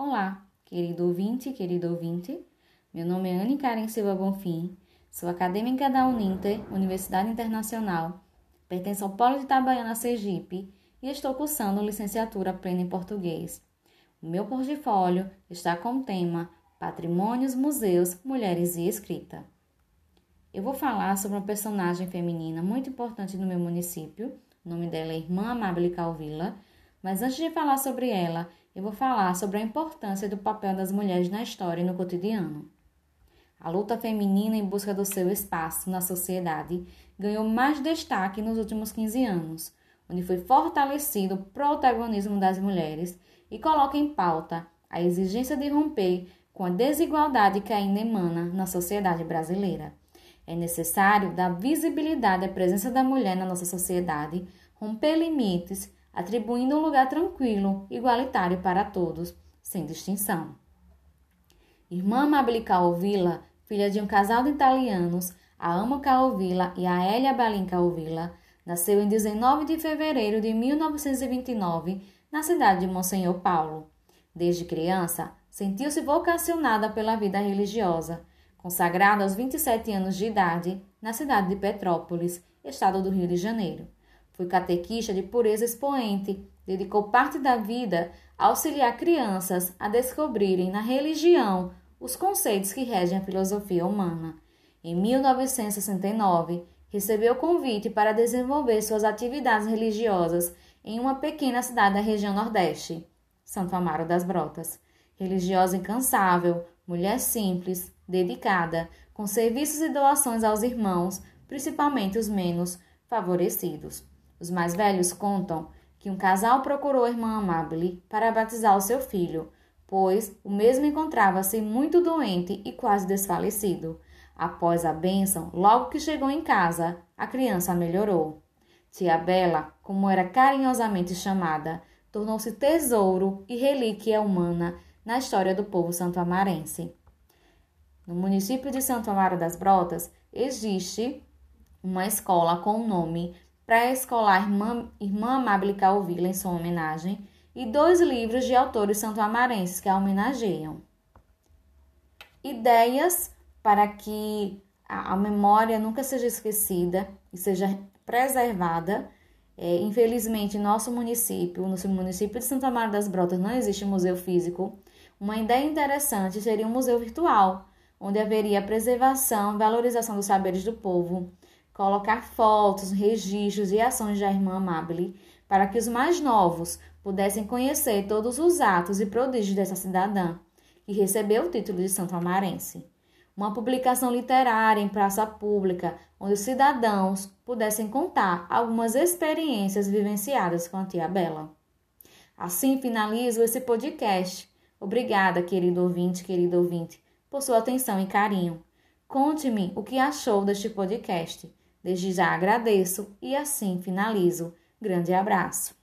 Olá, querido ouvinte, querido ouvinte. Meu nome é Anne Karen Silva Bonfim, sou acadêmica da Uninter, Universidade Internacional, pertenço ao Polo de Itabaiana, Sergipe e estou cursando licenciatura plena em português. O meu portfólio está com o tema Patrimônios, Museus, Mulheres e Escrita. Eu vou falar sobre uma personagem feminina muito importante no meu município. O nome dela é Irmã Amable Calvila. Mas antes de falar sobre ela, eu vou falar sobre a importância do papel das mulheres na história e no cotidiano. A luta feminina em busca do seu espaço na sociedade ganhou mais destaque nos últimos 15 anos, onde foi fortalecido o protagonismo das mulheres e coloca em pauta a exigência de romper com a desigualdade que ainda emana na sociedade brasileira. É necessário dar visibilidade à presença da mulher na nossa sociedade, romper limites atribuindo um lugar tranquilo, igualitário para todos, sem distinção. Irmã Amabile Calvilla, filha de um casal de italianos, a Ama Calvilla e a Elia Balin Calvilla, nasceu em 19 de fevereiro de 1929 na cidade de Monsenhor Paulo. Desde criança, sentiu-se vocacionada pela vida religiosa, consagrada aos 27 anos de idade na cidade de Petrópolis, estado do Rio de Janeiro. Foi catequista de pureza expoente, dedicou parte da vida a auxiliar crianças a descobrirem na religião os conceitos que regem a filosofia humana. Em 1969, recebeu convite para desenvolver suas atividades religiosas em uma pequena cidade da região Nordeste, Santo Amaro das Brotas. Religiosa incansável, mulher simples, dedicada, com serviços e doações aos irmãos, principalmente os menos favorecidos. Os mais velhos contam que um casal procurou a irmã Amabile para batizar o seu filho, pois o mesmo encontrava-se muito doente e quase desfalecido. Após a bênção, logo que chegou em casa, a criança melhorou. Tia Bela, como era carinhosamente chamada, tornou-se tesouro e relíquia humana na história do povo santo-amarense. No município de Santo Amaro das Brotas existe uma escola com o nome pré-escolar Irmã, Irmã Amable Calvila, em sua homenagem, e dois livros de autores santo-amarenses que a homenageiam. Ideias para que a, a memória nunca seja esquecida e seja preservada. É, infelizmente, em nosso município, no município de Santa Maria das Brotas, não existe museu físico. Uma ideia interessante seria um museu virtual, onde haveria preservação valorização dos saberes do povo, colocar fotos, registros e ações da irmã Amabile para que os mais novos pudessem conhecer todos os atos e prodígios dessa cidadã, que recebeu o título de Santo Amarense. Uma publicação literária em praça pública, onde os cidadãos pudessem contar algumas experiências vivenciadas com a tia Bela. Assim finalizo esse podcast. Obrigada, querido ouvinte, querido ouvinte, por sua atenção e carinho. Conte-me o que achou deste podcast. Desde já agradeço e assim finalizo. Grande abraço.